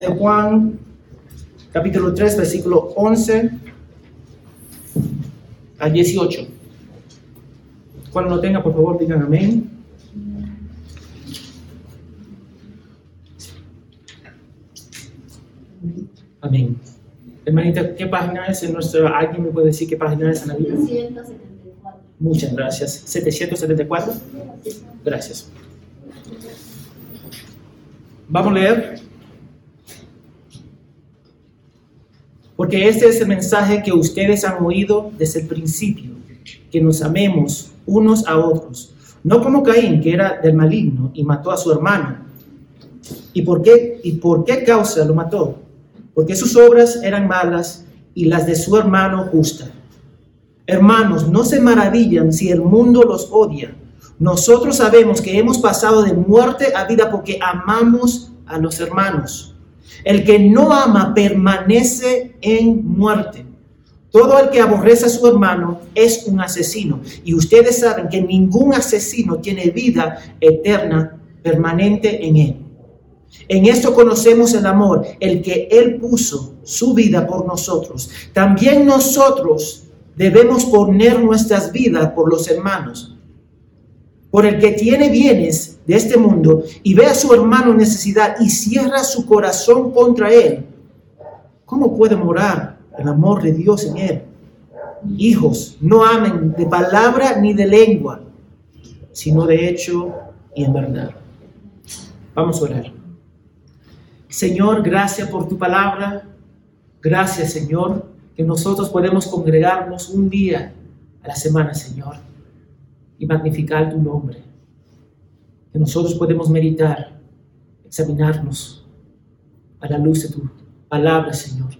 de Juan, capítulo 3, versículo 11 a 18. Cuando lo tenga, por favor, digan amén. Amén. Hermanita, ¿qué página es en nuestro? ¿Alguien me puede decir qué página es en la Biblia? 774. Muchas gracias. 774. Gracias. Vamos a leer. Porque este es el mensaje que ustedes han oído desde el principio, que nos amemos unos a otros, no como Caín, que era del maligno y mató a su hermano. ¿Y por qué, y por qué causa lo mató? Porque sus obras eran malas y las de su hermano justas. Hermanos, no se maravillan si el mundo los odia. Nosotros sabemos que hemos pasado de muerte a vida porque amamos a los hermanos. El que no ama permanece en muerte. Todo el que aborrece a su hermano es un asesino. Y ustedes saben que ningún asesino tiene vida eterna permanente en él. En esto conocemos el amor, el que Él puso su vida por nosotros. También nosotros debemos poner nuestras vidas por los hermanos. Por el que tiene bienes de este mundo y ve a su hermano en necesidad y cierra su corazón contra él, ¿cómo puede morar el amor de Dios en él? Hijos, no amen de palabra ni de lengua, sino de hecho y en verdad. Vamos a orar. Señor, gracias por tu palabra. Gracias, Señor, que nosotros podemos congregarnos un día a la semana, Señor, y magnificar tu nombre. Que nosotros podemos meditar, examinarnos a la luz de tu palabra, Señor.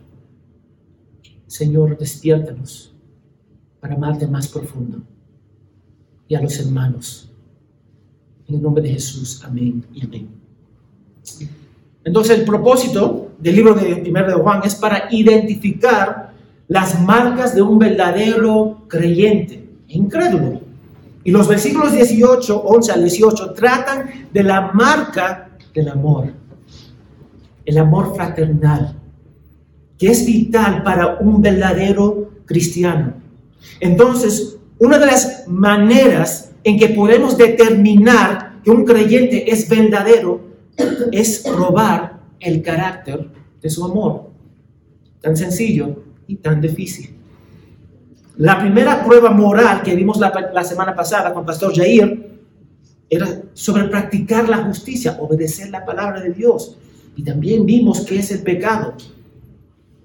Señor, despiértanos para amarte más profundo y a los hermanos. En el nombre de Jesús, amén y amén. Entonces el propósito del libro de Primero de Juan es para identificar las marcas de un verdadero creyente, incrédulo. Y los versículos 18, 11 al 18 tratan de la marca del amor, el amor fraternal, que es vital para un verdadero cristiano. Entonces, una de las maneras en que podemos determinar que un creyente es verdadero es probar el carácter de su amor. Tan sencillo y tan difícil. La primera prueba moral que vimos la, semana pasada con Pastor Jair era sobre practicar la justicia, obedecer la palabra de Dios. Y también vimos que es el pecado.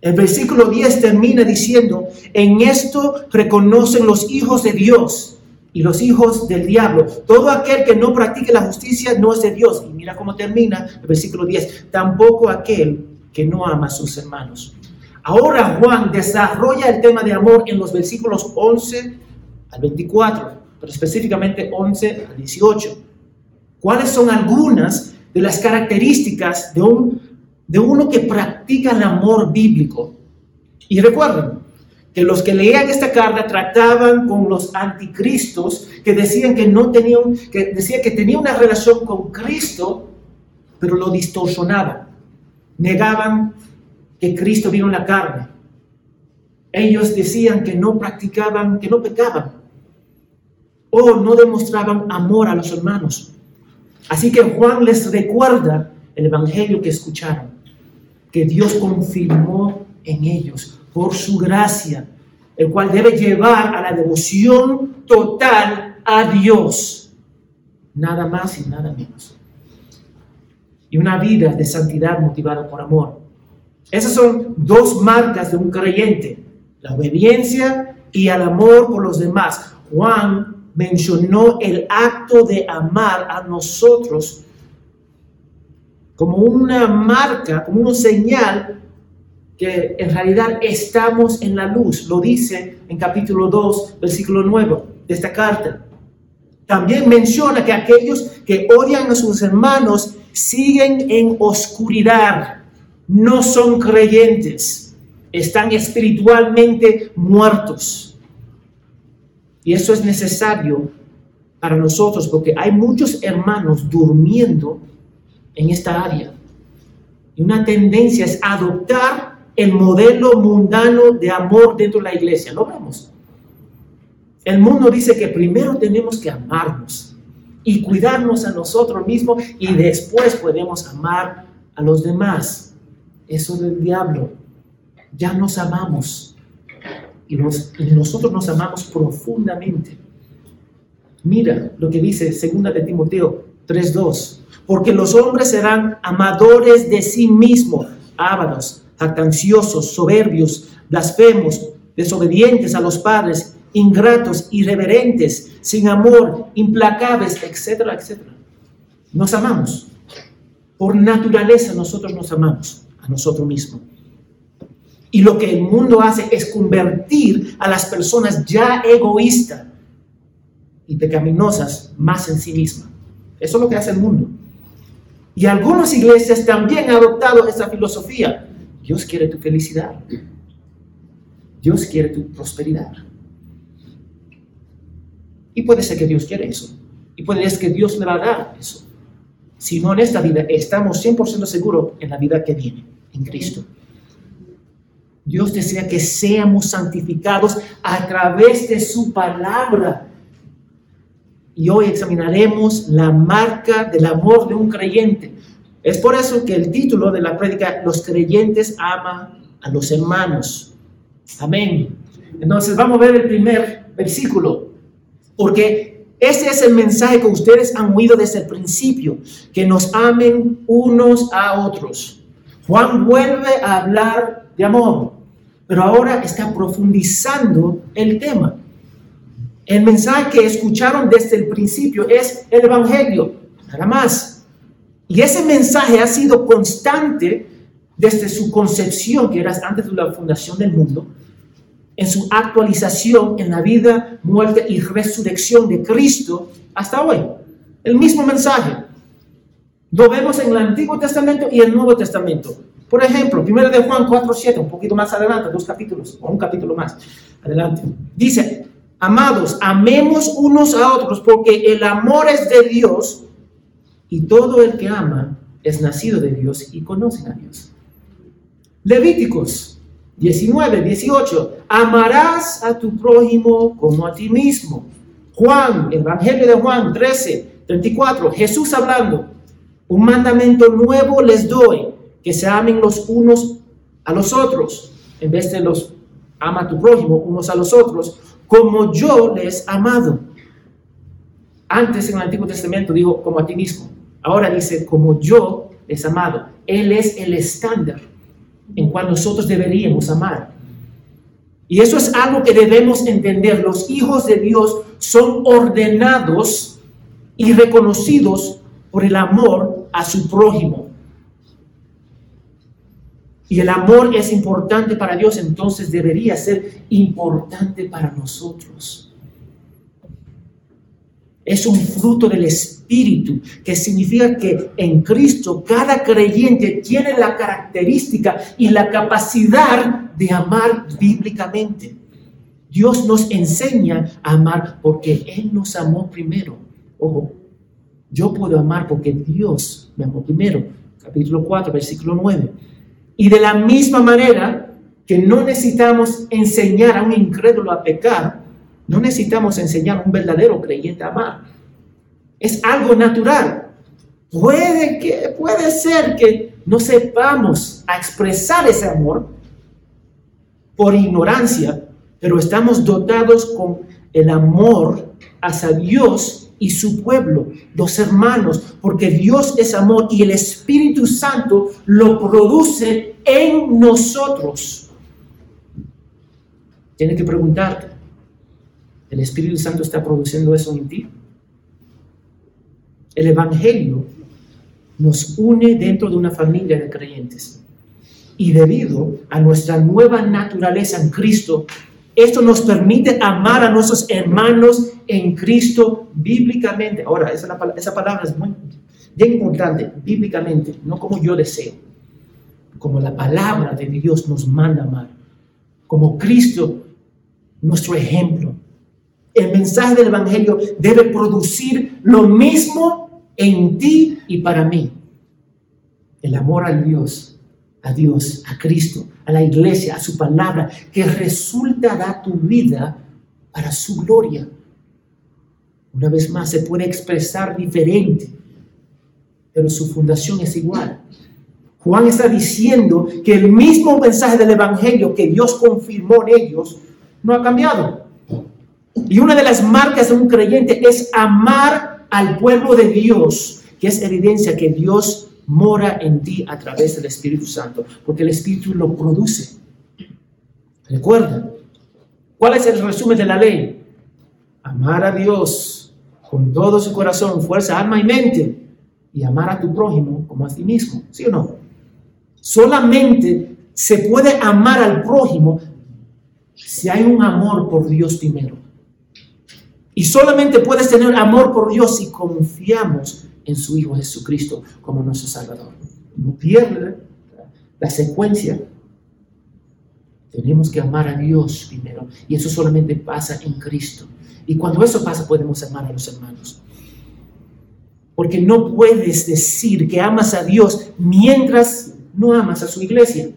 El versículo 10 termina diciendo, en esto reconocen los hijos de Dios y los hijos del diablo. Todo aquel que no practique la justicia no es de Dios. Y mira cómo termina el versículo 10. Tampoco aquel que no ama a sus hermanos. Ahora Juan desarrolla el tema de amor en los versículos 11 al 24, pero específicamente 11 al 18. ¿Cuáles son algunas de las características de, un, de uno que practica el amor bíblico? Y recuerden, que los que leían esta carta trataban con los anticristos que decían que no tenían, que decían que tenía una relación con Cristo, pero lo distorsionaban. Negaban que Cristo vino en la carne. Ellos decían que no practicaban, que no pecaban, o no demostraban amor a los hermanos. Así que Juan les recuerda el evangelio que escucharon, que Dios confirmó en ellos por su gracia, el cual debe llevar a la devoción total a Dios. Nada más y nada menos. Y una vida de santidad motivada por amor. Esas son dos marcas de un creyente, la obediencia y el amor por los demás. Juan mencionó el acto de amar a nosotros como una marca, como una señal que en realidad estamos en la luz. Lo dice en capítulo 2, versículo 9 de esta carta. También menciona que aquellos que odian a sus hermanos siguen en oscuridad, no son creyentes, están espiritualmente muertos. Y eso es necesario para nosotros porque hay muchos hermanos durmiendo en esta área. y una tendencia es adoptar el modelo mundano de amor dentro de la iglesia. Lo vemos. El mundo dice que primero tenemos que amarnos y cuidarnos a nosotros mismos y después podemos amar a los demás. Eso del diablo. Ya nos amamos y, nosotros nos amamos profundamente. Mira lo que dice 2 de Timoteo 3:2. Porque los hombres serán amadores de sí mismos, ávaros, jactanciosos, soberbios, blasfemos, desobedientes a los padres, ingratos, irreverentes, sin amor, implacables, etcétera, etcétera. Nos amamos. Por naturaleza nosotros nos amamos a nosotros mismos. Y lo que el mundo hace es convertir a las personas ya egoístas y pecaminosas más en sí mismas. Eso es lo que hace el mundo. Y algunas iglesias también han adoptado esa filosofía. Dios quiere tu felicidad. Dios quiere tu prosperidad. Y puede ser que Dios quiere eso. Y puede ser que Dios le va a dar eso. Si no en esta vida, estamos 100% seguros en la vida que viene, en Cristo. Dios desea que seamos santificados a través de su palabra. Y hoy examinaremos la marca del amor de un creyente. Es por eso que el título de la prédica, Los creyentes aman a los hermanos. Amén. Entonces vamos a ver el primer versículo. Porque ese es el mensaje que ustedes han oído desde el principio, que nos amen unos a otros. Juan vuelve a hablar de amor, pero ahora está profundizando el tema. El mensaje que escucharon desde el principio es el Evangelio, nada más. Y ese mensaje ha sido constante desde su concepción, que era antes de la fundación del mundo, en su actualización en la vida, muerte y resurrección de Cristo hasta hoy. El mismo mensaje. Lo vemos en el Antiguo Testamento y el Nuevo Testamento. Por ejemplo, 1 de Juan 4.7, un poquito más adelante, dos capítulos, o un capítulo más adelante. Dice, amados, amemos unos a otros porque el amor es de Dios y todo el que ama es nacido de Dios y conoce a Dios. Levíticos 19, 18, amarás a tu prójimo como a ti mismo. Juan, Evangelio de Juan 13, 34, Jesús hablando, un mandamiento nuevo les doy, que se amen los unos a los otros, en vez de los ama a tu prójimo unos a los otros, como yo les amado. Antes en el Antiguo Testamento dijo como a ti mismo, ahora dice como yo les amado. Él es el estándar en cual nosotros deberíamos amar. Y eso es algo que debemos entender. Los hijos de Dios son ordenados y reconocidos por el amor a su prójimo. Y el amor es importante para Dios, entonces debería ser importante para nosotros. Es un fruto del Espíritu, que significa que en Cristo cada creyente tiene la característica y la capacidad de amar bíblicamente. Dios nos enseña a amar porque Él nos amó primero. Ojo, yo puedo amar porque Dios me amó primero. Capítulo 4, versículo 9. Y de la misma manera que no necesitamos enseñar a un incrédulo a pecar, no necesitamos enseñar a un verdadero creyente a amar. Es algo natural. Puede, que, puede ser que no sepamos a expresar ese amor por ignorancia, pero estamos dotados con el amor hacia Dios y su pueblo, los hermanos, porque Dios es amor y el Espíritu Santo lo produce en nosotros. Tienes que preguntarte, el Espíritu Santo está produciendo eso en ti. El Evangelio nos une dentro de una familia de creyentes. Y debido a nuestra nueva naturaleza en Cristo, esto nos permite amar a nuestros hermanos en Cristo bíblicamente. Ahora, esa, palabra es muy importante, bíblicamente, no como yo deseo, como la palabra de Dios nos manda amar, como Cristo, nuestro ejemplo, el mensaje del Evangelio debe producir lo mismo en ti y para mí. el amor a Dios, a Dios, a Cristo, a la iglesia, a su palabra, que resulta da tu vida para su gloria. Una vez más, se puede expresar diferente, pero su fundación es igual. Juan está diciendo que el mismo mensaje del Evangelio que Dios confirmó en ellos no ha cambiado. Y una de las marcas de un creyente es amar al pueblo de Dios, que es evidencia que Dios mora en ti a través del Espíritu Santo, porque el Espíritu lo produce. Recuerda, ¿cuál es el resumen de la ley? Amar a Dios con todo su corazón, fuerza, alma y mente, y amar a tu prójimo como a ti mismo, ¿sí o no? Solamente se puede amar al prójimo si hay un amor por Dios primero. Y solamente puedes tener amor por Dios si confiamos en su Hijo Jesucristo como nuestro Salvador. No pierde la secuencia. Tenemos que amar a Dios primero. Y eso solamente pasa en Cristo. Y cuando eso pasa podemos amar a los hermanos. Porque no puedes decir que amas a Dios mientras no amas a su iglesia.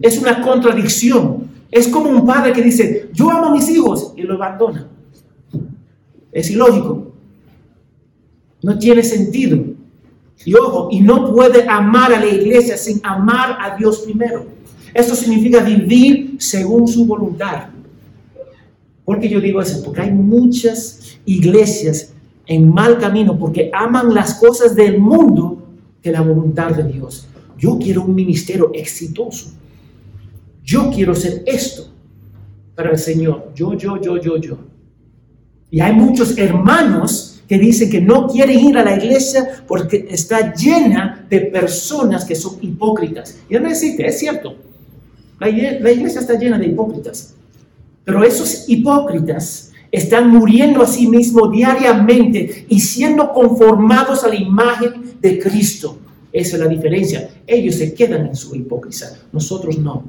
Es una contradicción. Es como un padre que dice, yo amo a mis hijos y lo abandona. Es ilógico. No tiene sentido. Y ojo, y no puede amar a la iglesia sin amar a Dios primero. Esto significa vivir según su voluntad. ¿Por qué yo digo eso? Porque hay muchas iglesias en mal camino porque aman las cosas del mundo que la voluntad de Dios. Yo quiero un ministerio exitoso. Yo quiero ser esto para el Señor. Yo, yo, yo, yo, yo. Y hay muchos hermanos que dicen que no quieren ir a la iglesia porque está llena de personas que son hipócritas. Y no existe, es cierto. La iglesia está llena de hipócritas. Pero esos hipócritas están muriendo a sí mismos diariamente y siendo conformados a la imagen de Cristo. Esa es la diferencia. Ellos se quedan en su hipocresía, nosotros no.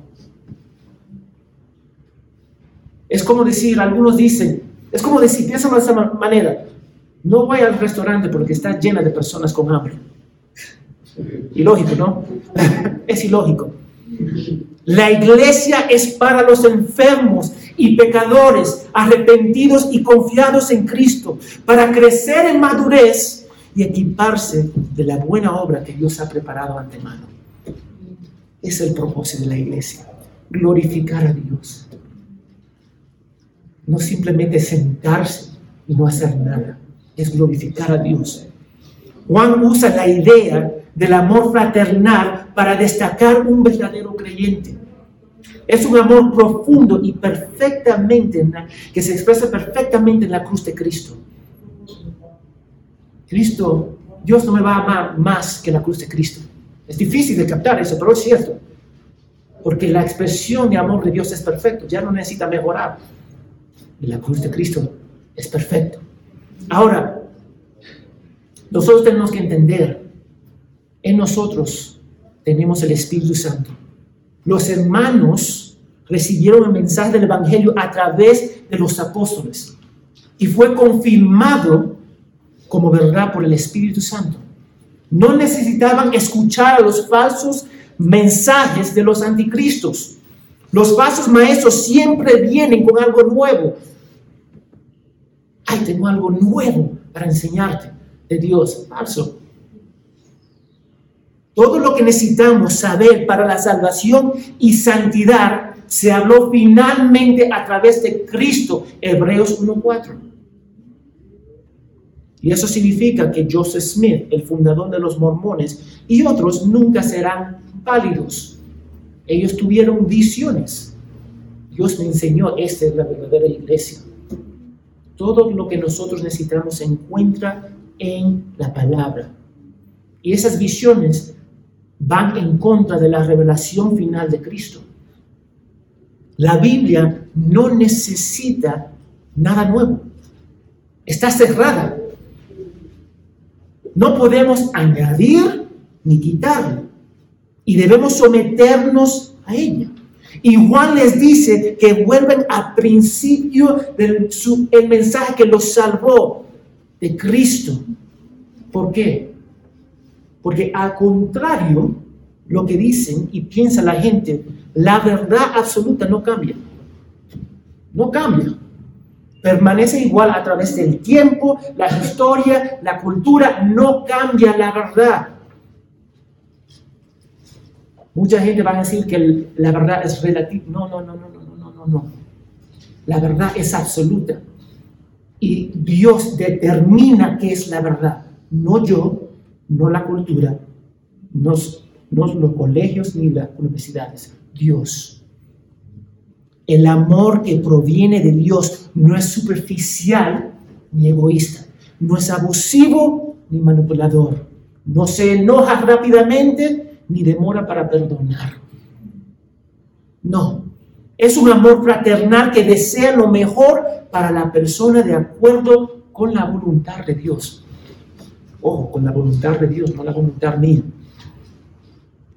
Es como decir, algunos dicen, es como decir, piensa de esa manera, no voy al restaurante porque está llena de personas con hambre. Ilógico, ¿no? es ilógico. La iglesia es para los enfermos y pecadores, arrepentidos y confiados en Cristo, para crecer en madurez y equiparse de la buena obra que Dios ha preparado antemano. Es el propósito de la iglesia, glorificar a Dios no simplemente sentarse y no hacer nada, es glorificar a Dios. Juan usa la idea del amor fraternal para destacar un verdadero creyente. Es un amor profundo y perfectamente, que se expresa perfectamente en la cruz de Cristo. Cristo, Dios no me va a amar más que la cruz de Cristo. Es difícil de captar eso, pero es cierto. Porque la expresión de amor de Dios es perfecto, ya no necesita mejorar y la cruz de Cristo es perfecto. Ahora, nosotros tenemos que entender, en nosotros tenemos el Espíritu Santo. Los hermanos recibieron el mensaje del Evangelio a través de los apóstoles y fue confirmado como verdad por el Espíritu Santo. No necesitaban escuchar a los falsos mensajes de los anticristos. Los falsos maestros siempre vienen con algo nuevo. Tengo algo nuevo para enseñarte de Dios. Falso. Todo lo que necesitamos saber para la salvación y santidad se habló finalmente a través de Cristo, Hebreos 1.4. Y eso significa que Joseph Smith, el fundador de los mormones, y otros nunca serán válidos ellos tuvieron visiones. Dios me enseñó, esta es la verdadera iglesia. Todo lo que nosotros necesitamos se encuentra en la palabra. Y esas visiones van en contra de la revelación final de Cristo. La Biblia no necesita nada nuevo. Está cerrada. No podemos añadir ni quitar y debemos someternos a ella. Y Juan les dice que vuelven al principio del el mensaje que los salvó de Cristo. ¿Por qué? Porque al contrario, lo que dicen y piensa la gente, la verdad absoluta no cambia. No cambia. Permanece igual a través del tiempo, la historia, la cultura, no cambia la verdad. Mucha gente va a decir que la verdad es relativa. No, no, no, no, no, no, no, no. La verdad es absoluta. Y Dios determina qué es la verdad. No yo, no la cultura, no, no los colegios ni las universidades. Dios. El amor que proviene de Dios no es superficial ni egoísta. No es abusivo ni manipulador. No se enoja rápidamente ni demora para perdonar. No, es un amor fraternal que desea lo mejor para la persona de acuerdo con la voluntad de Dios. Ojo, con la voluntad de Dios, no la voluntad mía.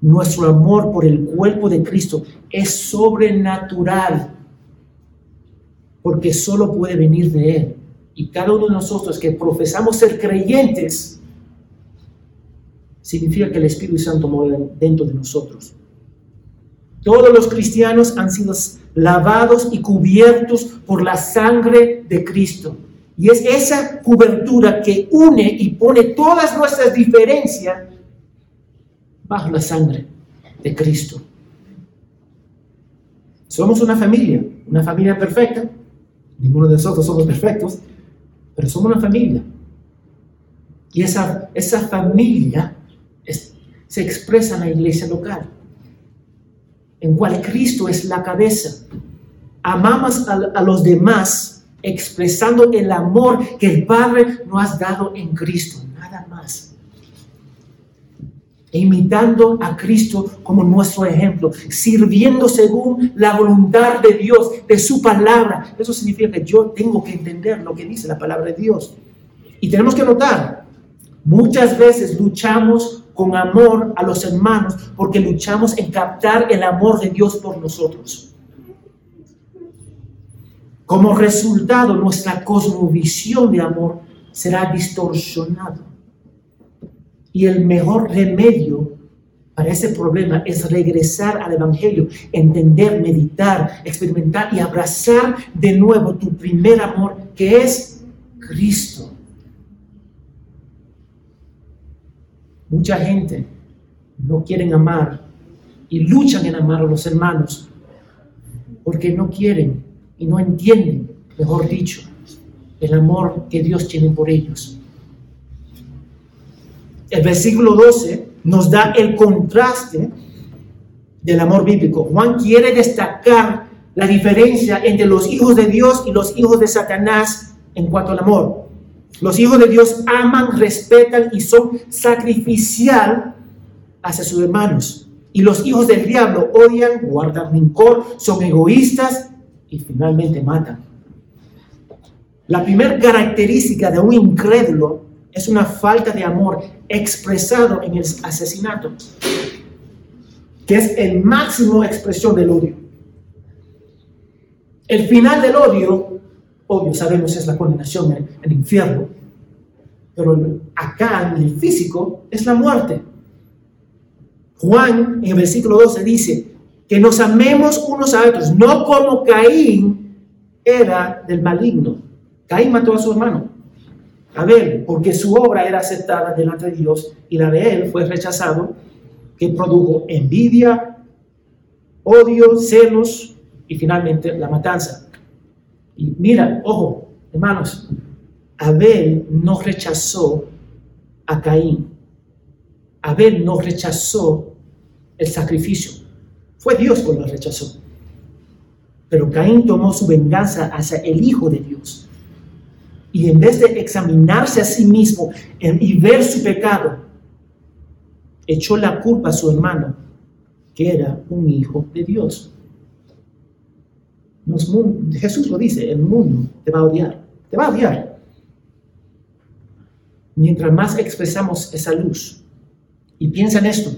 Nuestro amor por el cuerpo de Cristo es sobrenatural, porque solo puede venir de Él. Y cada uno de nosotros que profesamos ser creyentes, significa que el Espíritu Santo muere dentro de nosotros. Todos los cristianos han sido lavados y cubiertos por la sangre de Cristo. Y es esa cobertura que une y pone todas nuestras diferencias bajo la sangre de Cristo. Somos una familia, una familia perfecta. Ninguno de nosotros somos perfectos, pero somos una familia. Y esa, esa familia se expresa en la iglesia local, en cual Cristo es la cabeza. Amamos a, a los demás expresando el amor que el Padre nos ha dado en Cristo, nada más e imitando a Cristo como nuestro ejemplo, sirviendo según la voluntad de Dios, de su palabra. Eso significa que yo tengo que entender lo que dice la palabra de Dios. Y tenemos que notar, muchas veces luchamos con amor a los hermanos porque luchamos en captar el amor de Dios por nosotros. Como resultado, nuestra cosmovisión de amor será distorsionada y el mejor remedio para ese problema es regresar al Evangelio, entender, meditar, experimentar y abrazar de nuevo tu primer amor, que es Cristo. Mucha gente no quieren amar y luchan en amar a los hermanos porque no quieren y no entienden, mejor dicho, el amor que Dios tiene por ellos. El versículo 12 nos da el contraste del amor bíblico. Juan quiere destacar la diferencia entre los hijos de Dios y los hijos de Satanás en cuanto al amor. Los hijos de Dios aman, respetan y son sacrificial hacia sus hermanos. Y los hijos del diablo odian, guardan rincón, son egoístas y finalmente matan. La primera característica de un incrédulo es una falta de amor expresado en el asesinato, que es el máximo expresión del odio. El final del odio, obvio, sabemos es la condenación, el, el infierno, pero acá en el físico es la muerte. Juan en el versículo 12 dice que nos amemos unos a otros, no como Caín era del maligno. Caín mató a su hermano. Abel, porque su obra era aceptada delante de Dios y la de él fue rechazado, que produjo envidia, odio, celos y finalmente la matanza. Y mira, ojo, hermanos, Abel no rechazó a Caín. Abel no rechazó el sacrificio. Fue Dios quien lo rechazó. Pero Caín tomó su venganza hacia el Hijo de Dios y en vez de examinarse a sí mismo y ver su pecado, echó la culpa a su hermano, que era un hijo de Dios. Jesús lo dice, el mundo te va a odiar, te va a odiar. Mientras más expresamos esa luz, y piensa en esto,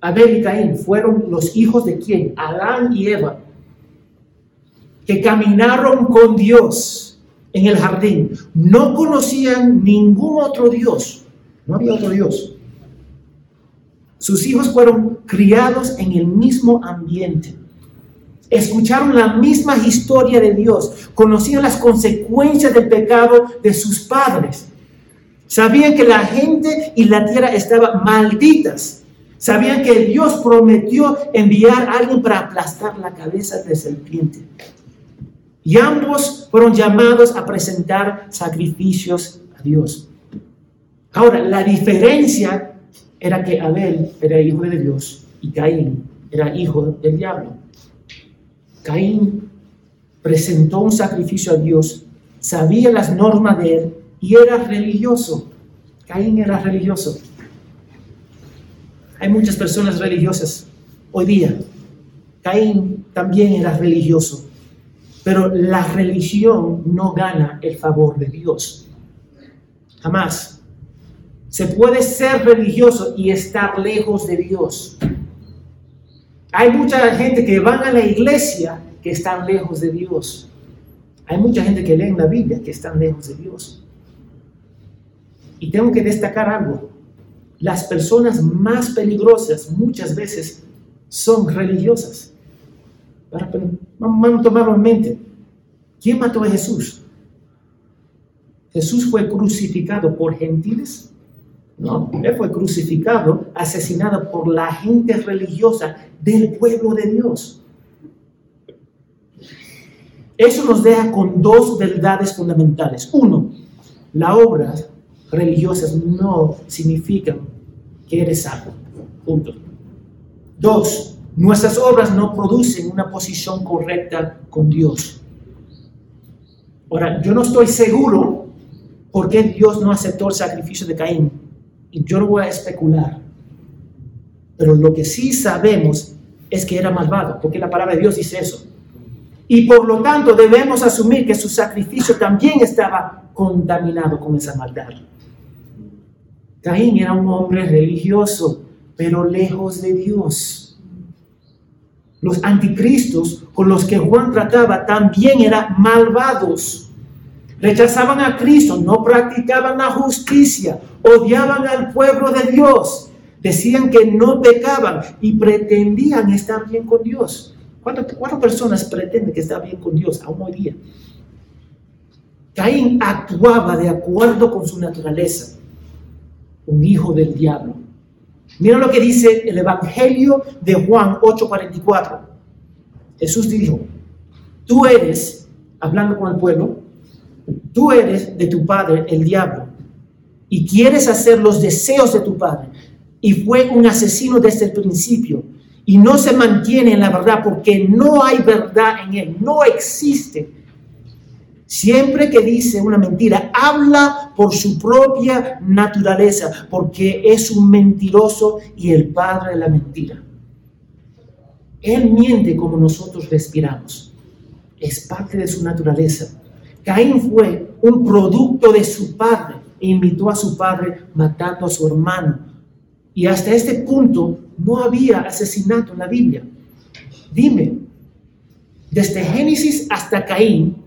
Abel y Caín fueron los hijos de quién? Adán y Eva, que caminaron con Dios en el jardín, no conocían ningún otro Dios, no había otro Dios. Sus hijos fueron criados en el mismo ambiente. Escucharon la misma historia de Dios, conocían las consecuencias del pecado de sus padres. Sabían que la gente y la tierra estaban malditas. Sabían que Dios prometió enviar a alguien para aplastar la cabeza de serpiente. Y ambos fueron llamados a presentar sacrificios a Dios. Ahora, la diferencia era que Abel era hijo de Dios y Caín era hijo del diablo. Caín presentó un sacrificio a Dios, sabía las normas de él y era religioso. Caín era religioso. Hay muchas personas religiosas hoy día. Caín también era religioso. Pero la religión no gana el favor de Dios. Jamás. Se puede ser religioso y estar lejos de Dios. Hay mucha gente que van a la iglesia que están lejos de Dios. Hay mucha gente que lee en la Biblia que están lejos de Dios. Y tengo que destacar algo. Las personas más peligrosas muchas veces son religiosas. vamos a tomarlo en mente. ¿Quién mató a Jesús? ¿Jesús fue crucificado por gentiles? No, él fue crucificado, asesinado por la gente religiosa del pueblo de Dios. Eso nos deja con dos verdades fundamentales. Uno, la obra religiosas no significan que eres salvo. Punto. Dos, nuestras obras no producen una posición correcta con Dios. Ahora, yo no estoy seguro por qué Dios no aceptó el sacrificio de Caín. Yo no voy a especular. Pero lo que sí sabemos es que era malvado, porque la palabra de Dios dice eso. Y por lo tanto debemos asumir que su sacrificio también estaba contaminado con esa maldad. Caín era un hombre religioso, pero lejos de Dios. Los anticristos con los que Juan trataba también eran malvados. Rechazaban a Cristo, no practicaban la justicia, odiaban al pueblo de Dios, decían que no pecaban y pretendían estar bien con Dios. ¿Cuántas, personas pretenden que está bien con Dios aún hoy día? Caín actuaba de acuerdo con su naturaleza un hijo del diablo. Mira lo que dice el Evangelio de Juan 8:44. Jesús dijo, tú eres, hablando con el pueblo, tú eres de tu padre el diablo y quieres hacer los deseos de tu padre. Y fue un asesino desde el principio y no se mantiene en la verdad porque no hay verdad en él, no existe Siempre que dice una mentira, habla por su propia naturaleza, porque es un mentiroso y el padre de la mentira. Él miente como nosotros respiramos. Es parte de su naturaleza. Caín fue un producto de su padre e invitó a su padre matando a su hermano. Y hasta este punto no había asesinato en la Biblia. Dime, desde Génesis hasta Caín,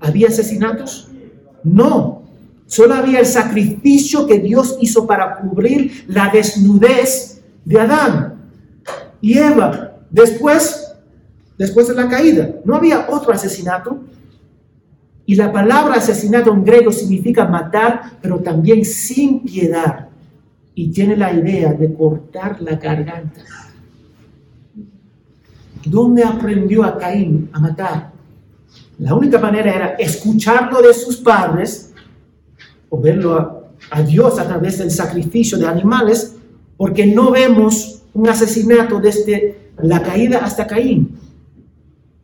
¿Había asesinatos? No. Solo había el sacrificio que Dios hizo para cubrir la desnudez de Adán y Eva. Después, después de la caída, no había otro asesinato. Y la palabra asesinato en griego significa matar, pero también sin piedad. Y tiene la idea de cortar la garganta. ¿Dónde aprendió a Caín a matar? La única manera era escucharlo de sus padres o verlo a, Dios a través del sacrificio de animales, porque no vemos un asesinato desde la caída hasta Caín.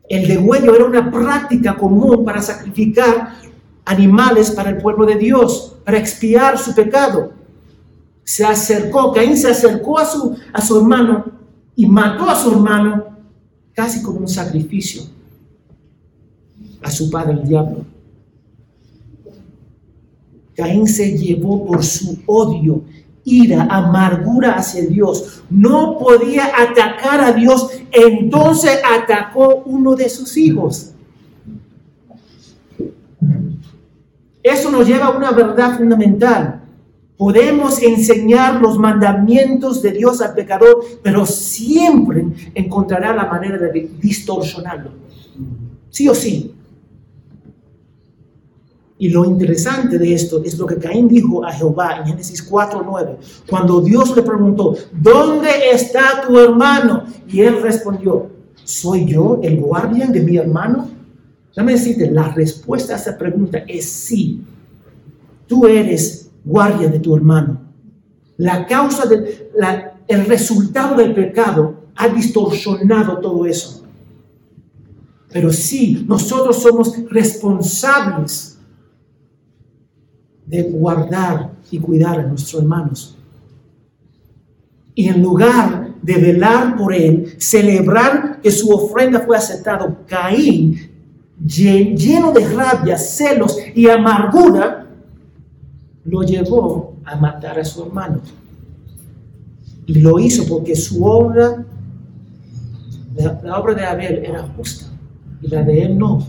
El degüello era una práctica común para sacrificar animales para el pueblo de Dios, para expiar su pecado. Se acercó, Caín se acercó a su, a su hermano y mató a su hermano casi como un sacrificio a su padre el diablo. Caín se llevó por su odio, ira, amargura hacia Dios. No podía atacar a Dios, entonces atacó uno de sus hijos. Eso nos lleva a una verdad fundamental. Podemos enseñar los mandamientos de Dios al pecador, pero siempre encontrará la manera de distorsionarlo. Sí o sí. Y lo interesante de esto es lo que Caín dijo a Jehová en Génesis 4:9, cuando Dios le preguntó, ¿dónde está tu hermano? Y él respondió, ¿soy yo el guardián de mi hermano? Déjame decirte, la respuesta a esa pregunta es sí. Tú eres guardia de tu hermano. La causa del el resultado del pecado ha distorsionado todo eso. Pero sí, nosotros somos responsables de guardar y cuidar a nuestros hermanos. Y en lugar de velar por él, celebrar que su ofrenda fue aceptada, Caín, lleno de rabia, celos y amargura, lo llevó a matar a su hermano. Y lo hizo porque su obra, la, obra de Abel era justa y la de él no.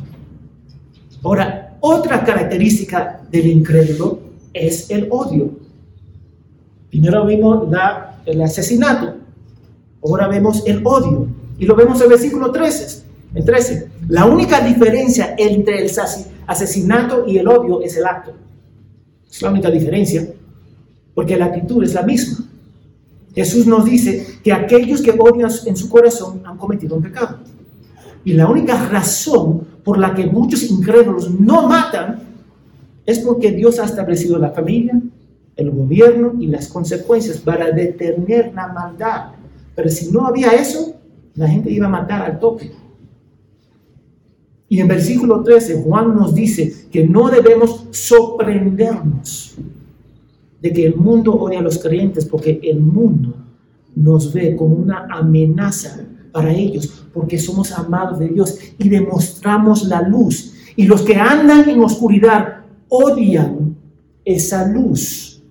Ahora, otra característica del incrédulo es el odio. Primero vimos la, el asesinato, ahora vemos el odio. Y lo vemos en el versículo 13. En 13. La única diferencia entre el asesinato y el odio es el acto. Es la única diferencia, porque la actitud es la misma. Jesús nos dice que aquellos que odian en su corazón han cometido un pecado. Y la única razón por la que muchos incrédulos no matan es porque Dios ha establecido la familia, el gobierno y las consecuencias para detener la maldad. Pero si no había eso, la gente iba a matar al toque. Y en versículo 13 Juan nos dice que no debemos sorprendernos de que el mundo odia a los creyentes porque el mundo nos ve como una amenaza para ellos porque somos amados de Dios y demostramos la luz. Y los que andan en oscuridad odian esa luz.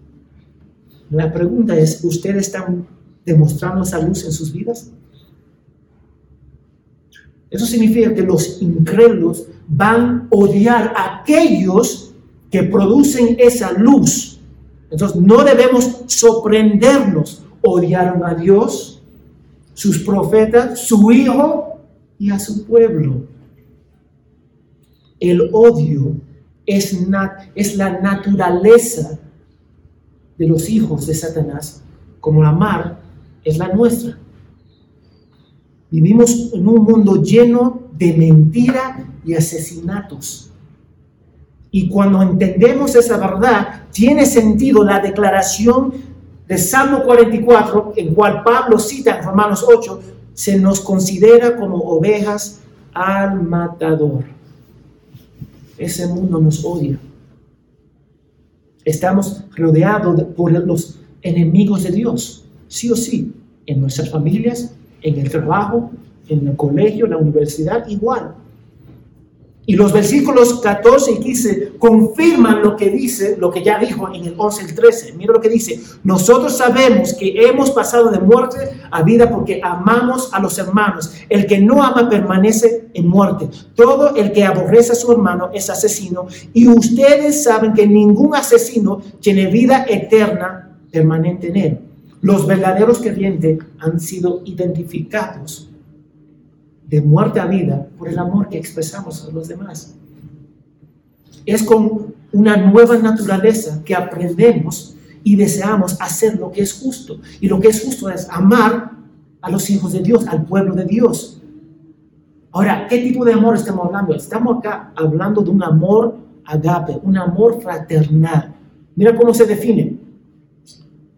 La pregunta es, ¿ustedes están demostrando esa luz en sus vidas? Eso significa que los incrédulos van a odiar a aquellos que producen esa luz. Entonces no debemos sorprendernos. Odiaron a Dios, sus profetas, su Hijo y a su pueblo. El odio es, es la naturaleza de los hijos de Satanás, como la mar es la nuestra. Vivimos en un mundo lleno de mentira y asesinatos. Y cuando entendemos esa verdad, tiene sentido la declaración de Salmo 44, en cual Pablo cita en Romanos 8, se nos considera como ovejas al matador. Ese mundo nos odia. Estamos rodeados por los enemigos de Dios, sí o sí, en nuestras familias, en el trabajo, en el colegio, en la universidad, igual. Y los versículos 14 y 15 confirman lo que dice, lo que ya dijo en el 11 y 13. Mira lo que dice. Nosotros sabemos que hemos pasado de muerte a vida porque amamos a los hermanos. El que no ama permanece en muerte. Todo el que aborrece a su hermano es asesino. Y ustedes saben que ningún asesino tiene vida eterna permanente en él. Los verdaderos creyentes han sido identificados de muerte a vida por el amor que expresamos a los demás. Es con una nueva naturaleza que aprendemos y deseamos hacer lo que es justo. Y lo que es justo es amar a los hijos de Dios, al pueblo de Dios. Ahora, ¿qué tipo de amor estamos hablando? Estamos acá hablando de un amor agape, un amor fraternal. Mira cómo se define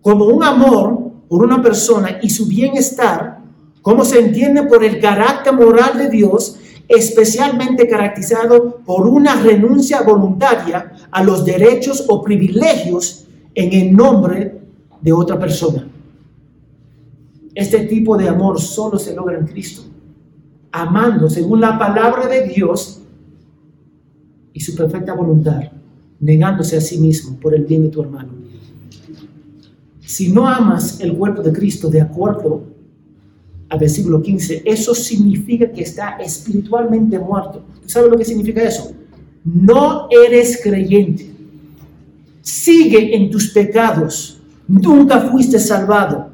como un amor por una persona y su bienestar, como se entiende por el carácter moral de Dios, especialmente caracterizado por una renuncia voluntaria a los derechos o privilegios en el nombre de otra persona. Este tipo de amor solo se logra en Cristo, amando según la palabra de Dios y su perfecta voluntad, negándose a sí mismo por el bien de tu hermano. Si no amas el cuerpo de Cristo de acuerdo al versículo 15, eso significa que está espiritualmente muerto. ¿Tú sabes lo que significa eso? No eres creyente. sigue en tus pecados, nunca fuiste salvado,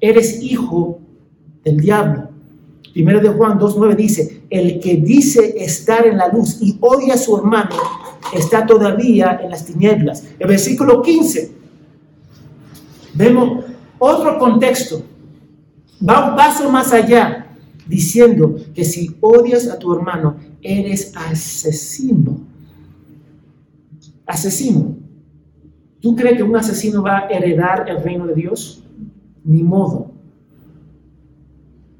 eres hijo del diablo. Primero de Juan 2.9 dice, el que dice estar en la luz y odia a su hermano, está todavía en las tinieblas. El versículo 15, vemos otro contexto, va un paso más allá, diciendo que si odias a tu hermano, eres asesino. Asesino. ¿Tú crees que un asesino va a heredar el reino de Dios? Ni modo.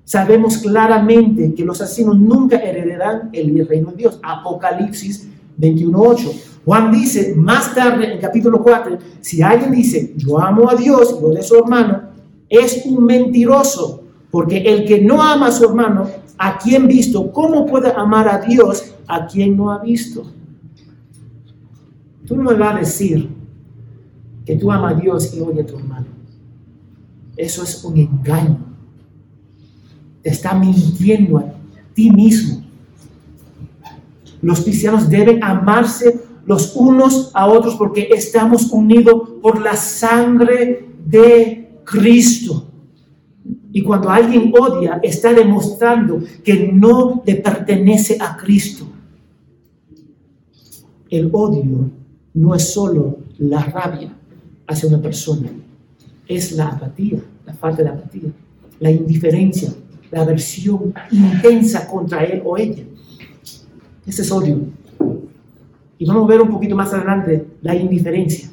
Sabemos claramente que los asesinos nunca heredarán el reino de Dios. Apocalipsis 21.8. Juan dice más tarde en capítulo 4, si alguien dice, yo amo a Dios y yo de su hermano, es un mentiroso, porque el que no ama a su hermano, a quien visto, ¿cómo puede amar a Dios a quien no ha visto? Tú no me vas a decir que tú amas a Dios y odias a tu hermano. Eso es un engaño. Te está mintiendo a ti mismo. Los cristianos deben amarse los unos a otros porque estamos unidos por la sangre de Cristo. Y cuando alguien odia, está demostrando que no le pertenece a Cristo. El odio no es solo la rabia hacia una persona, es la apatía, la falta de apatía, la indiferencia, la aversión intensa contra él o ella. Ese es odio. Y vamos a ver un poquito más adelante la indiferencia.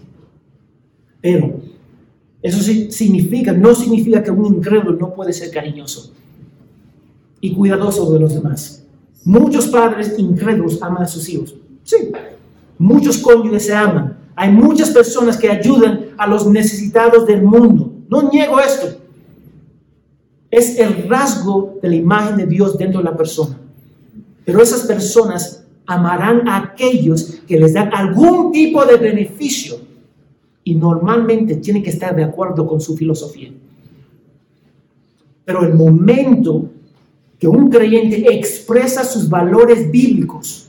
Pero eso significa, no significa que un incrédulo no puede ser cariñoso y cuidadoso de los demás. Muchos padres incrédulos aman a sus hijos. Sí. Muchos cónyuges se aman. Hay muchas personas que ayudan a los necesitados del mundo. No niego esto. Es el rasgo de la imagen de Dios dentro de la persona. Pero esas personas amarán a aquellos que les dan algún tipo de beneficio y normalmente tienen que estar de acuerdo con su filosofía. Pero el momento que un creyente expresa sus valores bíblicos,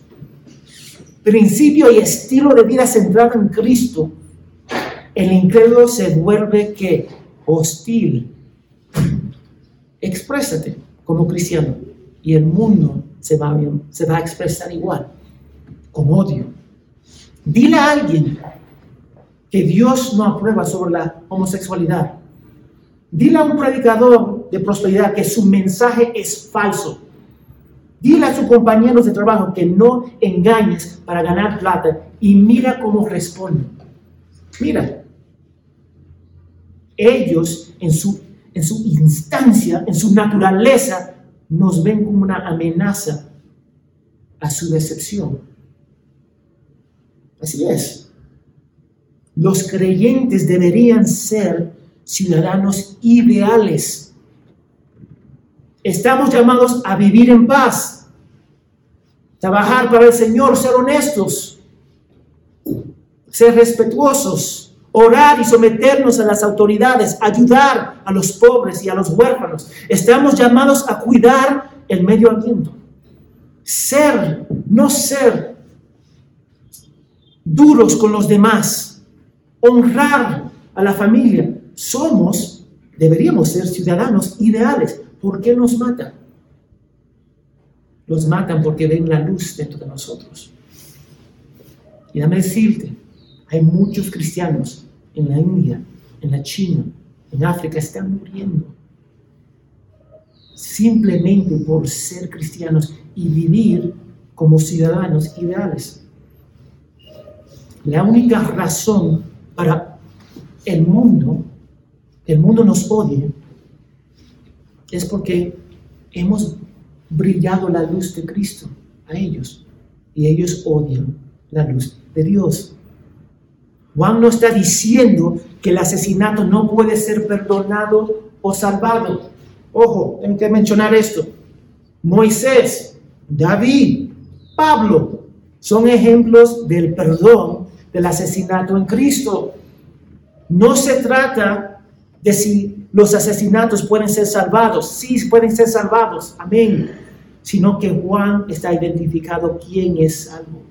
principio y estilo de vida centrado en Cristo, el incrédulo se vuelve que hostil. Exprésate como cristiano y el mundo se va, se va a expresar igual, con odio. Dile a alguien que Dios no aprueba sobre la homosexualidad. Dile a un predicador de prosperidad que su mensaje es falso. Dile a sus compañeros de trabajo que no engañes para ganar plata y mira cómo responden. Mira, ellos en su, en su instancia, en su naturaleza, nos ven como una amenaza a su decepción. Así es. Los creyentes deberían ser ciudadanos ideales. Estamos llamados a vivir en paz, trabajar para el Señor, ser honestos, ser respetuosos, orar y someternos a las autoridades, ayudar a los pobres y a los huérfanos. Estamos llamados a cuidar el medio ambiente. Ser, no ser duros con los demás, honrar a la familia. Somos, deberíamos ser ciudadanos ideales. ¿Por qué nos matan? Los matan porque ven la luz dentro de nosotros. Y dame decirte, hay muchos cristianos en la India, en la China, en África, están muriendo. Simplemente por ser cristianos y vivir como ciudadanos ideales. La única razón para el mundo, el mundo nos odia, es porque hemos brillado la luz de Cristo a ellos y ellos odian la luz de Dios. Juan no está diciendo que el asesinato no puede ser perdonado o salvado. Ojo, tengo que mencionar esto. Moisés, David, Pablo son ejemplos del perdón del asesinato en Cristo. No se trata de si los asesinatos pueden ser salvados. Sí, pueden ser salvados. Amén. Sino que Juan está identificado quién es salvo.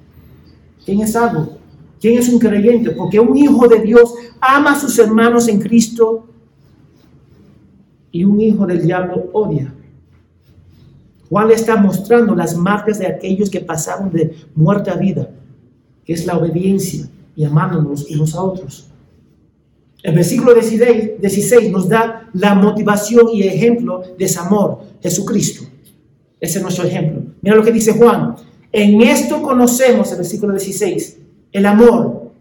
¿Quién es salvo? ¿Quién es un creyente? Porque un hijo de Dios ama a sus hermanos en Cristo y un hijo del diablo odia. Juan está mostrando las marcas de aquellos que pasaron de muerte a vida, que es la obediencia y amándonos unos a otros. El versículo 16, nos da la motivación y ejemplo de ese amor, Jesucristo. Ese es nuestro ejemplo. Mira lo que dice Juan. En esto conocemos, el versículo 16, el amor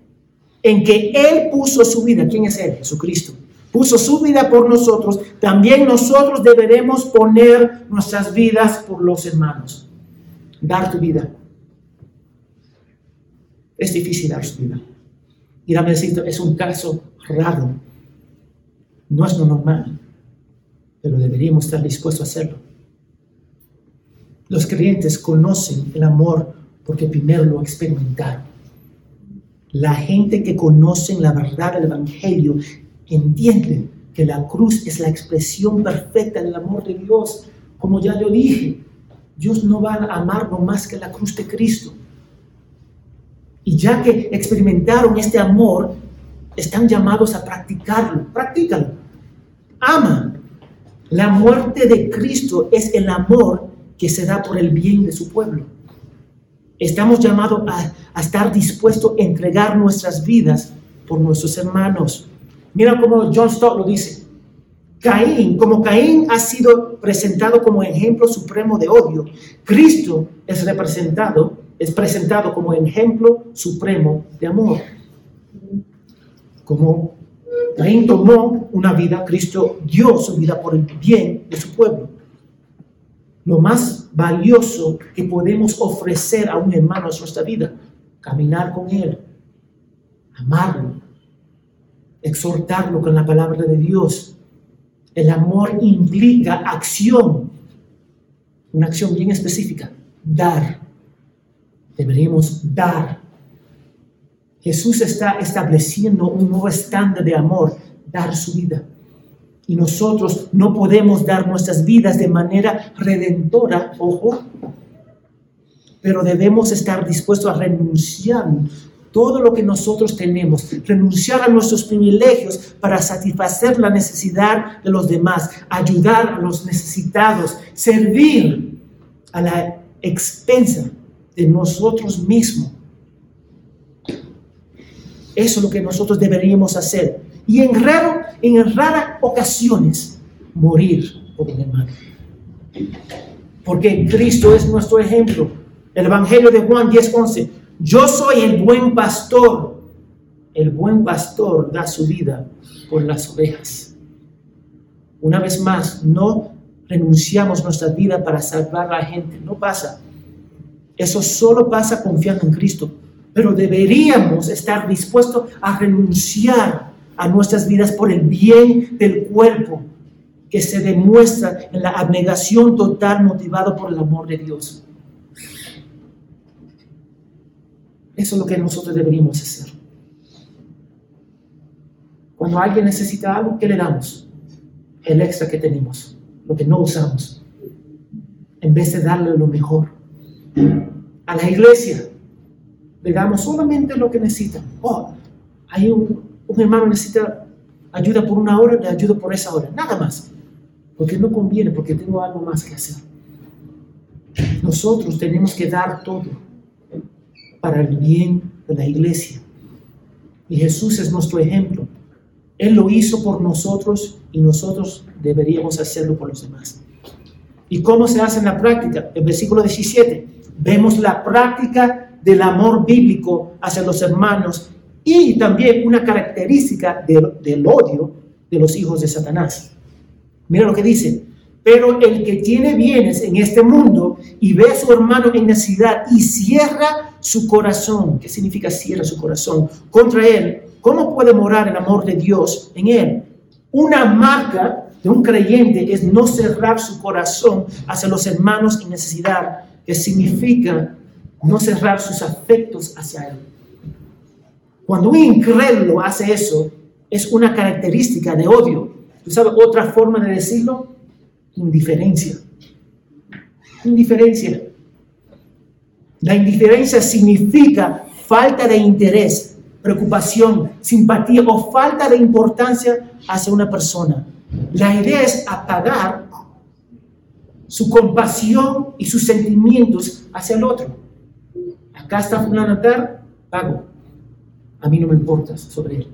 en que Él puso su vida. ¿Quién es Él? Jesucristo. Puso su vida por nosotros. También nosotros deberemos poner nuestras vidas por los hermanos. Dar tu vida. Es difícil dar su vida. Y dame decir, es un caso raro. No es lo normal. Pero deberíamos estar dispuestos a hacerlo. Los creyentes conocen el amor porque primero lo experimentaron. La gente que conoce la verdad del Evangelio entiende que la cruz es la expresión perfecta del amor de Dios. Como ya yo dije, Dios no va a amarnos más que la cruz de Cristo. Y ya que experimentaron este amor, están llamados a practicarlo. Practícalo. Ama. La muerte de Cristo es el amor que se da por el bien de su pueblo. Estamos llamados a, estar dispuestos a entregar nuestras vidas por nuestros hermanos. Mira cómo John Stott lo dice. Caín, como Caín ha sido presentado como ejemplo supremo de odio, Cristo es representado, es presentado como ejemplo supremo de amor. Como Caín tomó una vida, Cristo dio su vida por el bien de su pueblo. Lo más valioso que podemos ofrecer a un hermano es nuestra vida, caminar con él, amarlo, exhortarlo con la palabra de Dios. El amor implica acción, una acción bien específica, dar. Deberíamos dar. Jesús está estableciendo un nuevo estándar de amor, dar su vida. Y nosotros no podemos dar nuestras vidas de manera redentora, ojo, pero debemos estar dispuestos a renunciar todo lo que nosotros tenemos, renunciar a nuestros privilegios para satisfacer la necesidad de los demás, ayudar a los necesitados, servir a la expensa de nosotros mismos. Eso es lo que nosotros deberíamos hacer y en, raro, en raras ocasiones morir por un hermano. Porque Cristo es nuestro ejemplo. El Evangelio de Juan 10:11. Yo soy el buen pastor. El buen pastor da su vida por las ovejas. Una vez más, no renunciamos nuestra vida para salvar a la gente. No pasa. Eso solo pasa confiando en Cristo. Pero deberíamos estar dispuestos a renunciar a nuestras vidas por el bien del cuerpo que se demuestra en la abnegación total motivado por el amor de Dios. Eso es lo que nosotros deberíamos hacer. Cuando alguien necesita algo, ¿qué le damos? El extra que tenemos, lo que no usamos, en vez de darle lo mejor. A la iglesia le damos solamente lo que necesita. Oh, hay un, un hermano necesita ayuda por una hora, le ayudo por esa hora, nada más. Porque no conviene, porque tengo algo más que hacer. Nosotros tenemos que dar todo para el bien de la iglesia. Y Jesús es nuestro ejemplo. Él lo hizo por nosotros y nosotros deberíamos hacerlo por los demás. ¿Y cómo se hace en la práctica? El versículo 17. Vemos la práctica del amor bíblico hacia los hermanos y también una característica del, odio de los hijos de Satanás. Mira lo que dice, pero el que tiene bienes en este mundo y ve a su hermano en necesidad y cierra su corazón, ¿qué significa cierra su corazón? Contra él, ¿cómo puede morar el amor de Dios en él? Una marca de un creyente es no cerrar su corazón hacia los hermanos en necesidad, que significa no cerrar sus afectos hacia él. Cuando un incrédulo hace eso, es una característica de odio. ¿Tú sabes otra forma de decirlo? Indiferencia. Indiferencia. La indiferencia significa falta de interés, preocupación, simpatía o falta de importancia hacia una persona. La idea es apagar su compasión y sus sentimientos hacia el otro. Acá está fulano pago. A mí no me importa sobre él.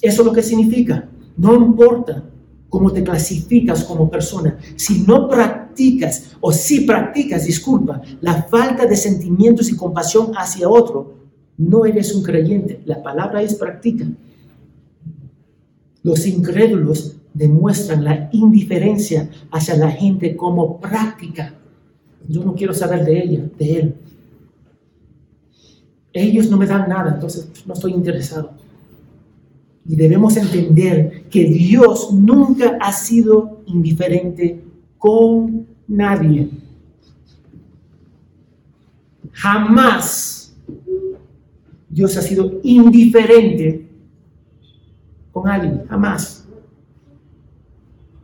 Eso es lo que significa. No importa cómo te clasificas como persona. Si no practicas, o si practicas, disculpa, la falta de sentimientos y compasión hacia otro, no eres un creyente. La palabra es practica. Los incrédulos demuestran la indiferencia hacia la gente como práctica. Yo no quiero saber de ella, de él. Ellos no me dan nada, entonces no estoy interesado. Y debemos entender que Dios nunca ha sido indiferente con nadie. Jamás Dios ha sido indiferente con alguien, jamás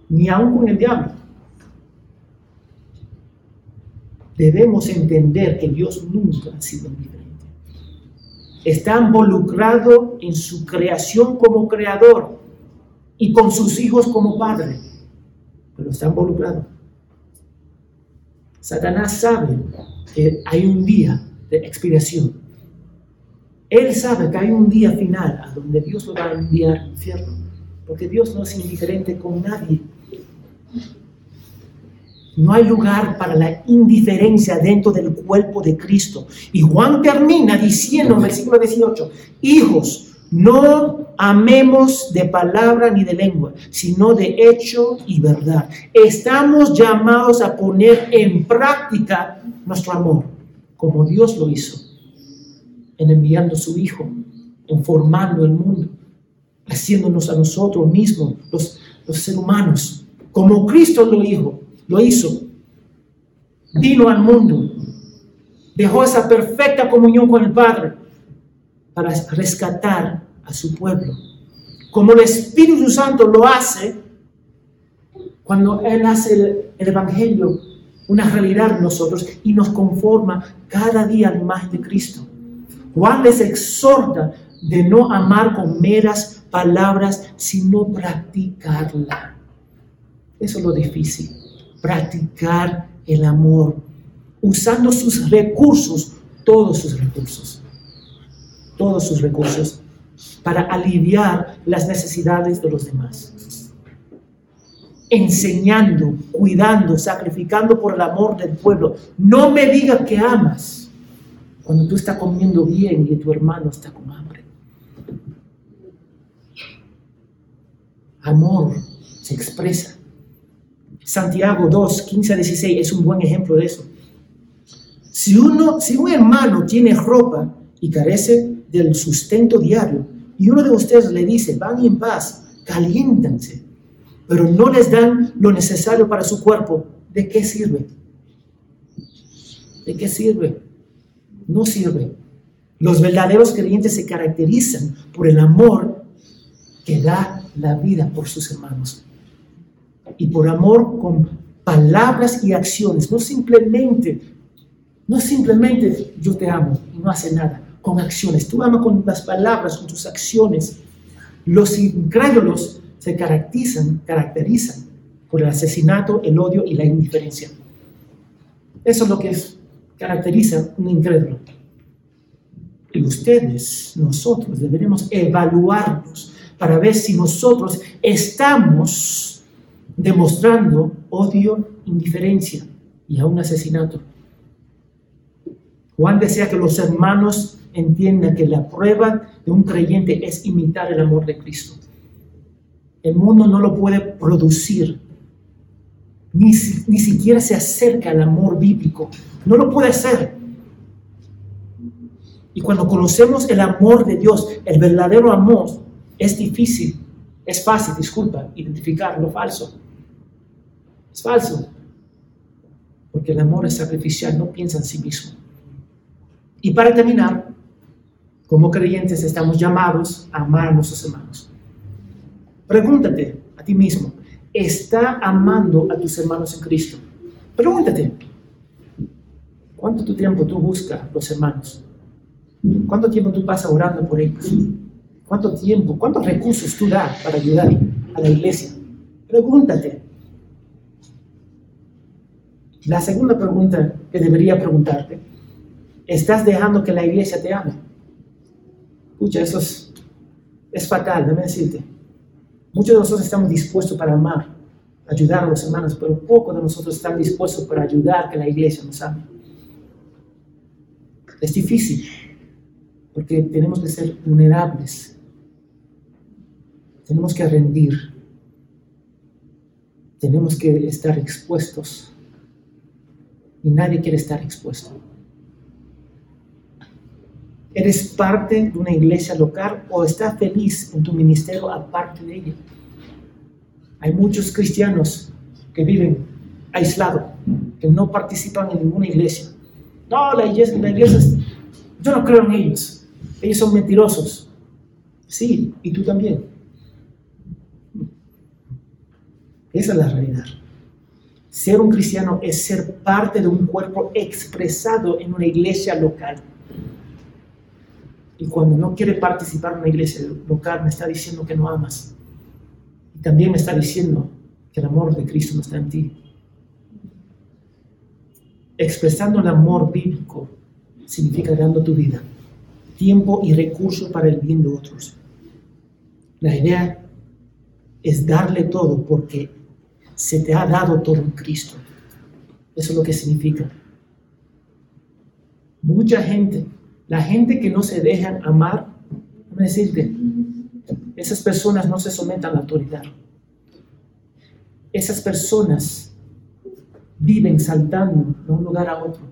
ni aun con el diablo. Debemos entender que Dios nunca ha sido indiferente. Está involucrado en su creación como creador y con sus hijos como padre, pero está involucrado. Satanás sabe que hay un día de expiración. Él sabe que hay un día final a donde Dios lo va a enviar al infierno, porque Dios no es indiferente con nadie. No hay lugar para la indiferencia dentro del cuerpo de Cristo. Y Juan termina diciendo en versículo 18, hijos, no amemos de palabra ni de lengua, sino de hecho y verdad. Estamos llamados a poner en práctica nuestro amor, como Dios lo hizo, en enviando su Hijo, en formando el mundo, haciéndonos a nosotros mismos, los, los seres humanos, como Cristo lo hizo, lo hizo. Vino al mundo, dejó esa perfecta comunión con el Padre para rescatar a su pueblo. Como el Espíritu Santo lo hace cuando Él hace el, el Evangelio una realidad en nosotros y nos conforma cada día imagen de Cristo. Juan les exhorta de no amar con meras palabras, sino practicarla. Eso es lo difícil practicar el amor, usando sus recursos, todos sus recursos, todos sus recursos, para aliviar las necesidades de los demás. Enseñando, cuidando, sacrificando por el amor del pueblo. No me digas que amas cuando tú estás comiendo bien y tu hermano está con hambre. Amor se expresa Santiago 2, 15 a 16 es un buen ejemplo de eso. Si, uno, si un hermano tiene ropa y carece del sustento diario, y uno de ustedes le dice, van en paz, caliéntanse, pero no les dan lo necesario para su cuerpo, ¿de qué sirve? ¿De qué sirve? No sirve. Los verdaderos creyentes se caracterizan por el amor que da la vida por sus hermanos y por amor con palabras y acciones, no simplemente, no simplemente yo te amo y no hace nada, con acciones. Tú amas con las palabras, con tus acciones. Los incrédulos se caracterizan, caracterizan por el asesinato, el odio y la indiferencia. Eso es lo que es, caracteriza un incrédulo. Y ustedes, nosotros, deberemos evaluarnos para ver si nosotros estamos demostrando odio, indiferencia y aún asesinato. Juan desea que los hermanos entiendan que la prueba de un creyente es imitar el amor de Cristo. El mundo no lo puede producir, ni, ni siquiera se acerca al amor bíblico. No lo puede hacer. Y cuando conocemos el amor de Dios, el verdadero amor, es difícil, es fácil, disculpa, identificar lo falso. Es falso. Porque el amor es sacrificial, no piensa en sí mismo. Y para terminar, como creyentes estamos llamados a amar a nuestros hermanos. Pregúntate a ti mismo, ¿está amando a tus hermanos en Cristo? Pregúntate, ¿cuánto tiempo tú buscas los hermanos? ¿Cuánto tiempo tú pasas orando por ellos? ¿Cuánto tiempo, cuántos recursos tú das para ayudar a la iglesia? Pregúntate. La segunda pregunta que debería preguntarte, ¿estás dejando que la iglesia te ame? Escucha, eso es, fatal, déjame decirte. Muchos de nosotros estamos dispuestos para amar, ayudar a los hermanos, pero pocos de nosotros están dispuestos para ayudar a que la iglesia nos ame. Es difícil, porque tenemos que ser vulnerables, tenemos que rendir, tenemos que estar expuestos, nadie quiere estar expuesto. ¿Eres parte de una iglesia local o estás feliz en tu ministerio aparte de ella? Hay muchos cristianos que viven aislados, que no participan en ninguna iglesia. No, la iglesia, la iglesia, yo no creo en ellos. Ellos son mentirosos. Sí, y tú también. Esa es la realidad. Ser un cristiano es ser parte de un cuerpo expresado en una iglesia local. Y cuando no quiere participar en una iglesia local, me está diciendo que no amas. Y también me está diciendo que el amor de Cristo no está en ti. Expresando el amor bíblico significa dando tu vida, tiempo y recursos para el bien de otros. La idea es darle todo porque se te ha dado todo en Cristo. Eso es lo que significa. Mucha gente, la gente que no se dejan amar, a decirte, esas personas no se someten a la autoridad. Esas personas viven saltando de un lugar a otro.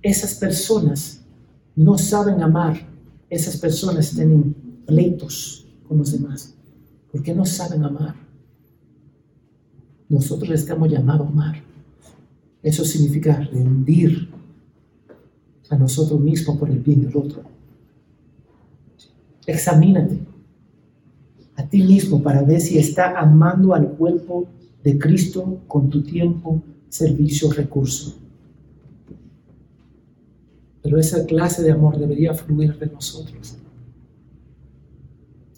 Esas personas no saben amar. Esas personas tienen pleitos con los demás porque no saben amar. Nosotros estamos llamados a amar. Eso significa rendir a nosotros mismos por el bien del otro. Examínate a ti mismo para ver si está amando al cuerpo de Cristo con tu tiempo, servicio, recurso. Pero esa clase de amor debería fluir de nosotros.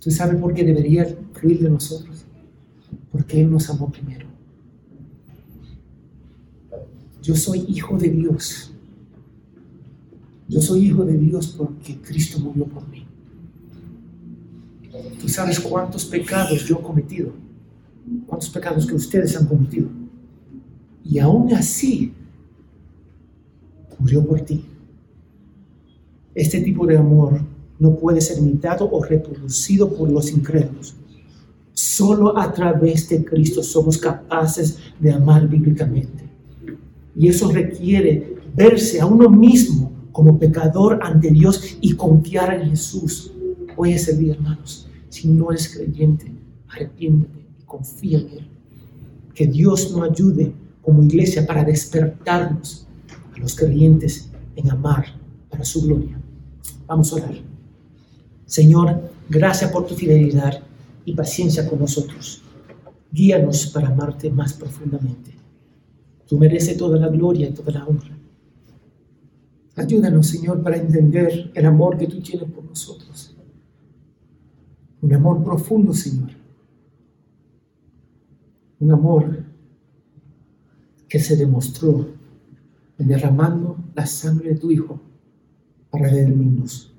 ¿Tú sabes por qué debería fluir de nosotros? Porque Él nos amó primero. Yo soy hijo de Dios. Yo soy hijo de Dios porque Cristo murió por mí. Tú sabes cuántos pecados yo he cometido, cuántos pecados que ustedes han cometido. Y aún así, murió por ti. Este tipo de amor no puede ser imitado o reproducido por los incrédulos. Solo a través de Cristo somos capaces de amar bíblicamente. Y eso requiere verse a uno mismo como pecador ante Dios y confiar en Jesús. Hoy es el día, hermanos. Si no eres creyente, arrepiéntete y confía en Él. Que Dios nos ayude como iglesia para despertarnos a los creyentes en amar para su gloria. Vamos a orar. Señor, gracias por tu fidelidad y paciencia con nosotros. Guíanos para amarte más profundamente. Tú mereces toda la gloria y toda la honra. Ayúdanos, Señor, para entender el amor que tú tienes por nosotros. Un amor profundo, Señor. Un amor que se demostró en derramando la sangre de tu Hijo para redimirnos.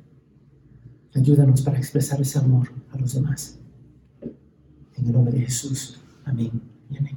Ayúdanos para expresar ese amor a los demás. En el nombre de Jesús. Amén y amén.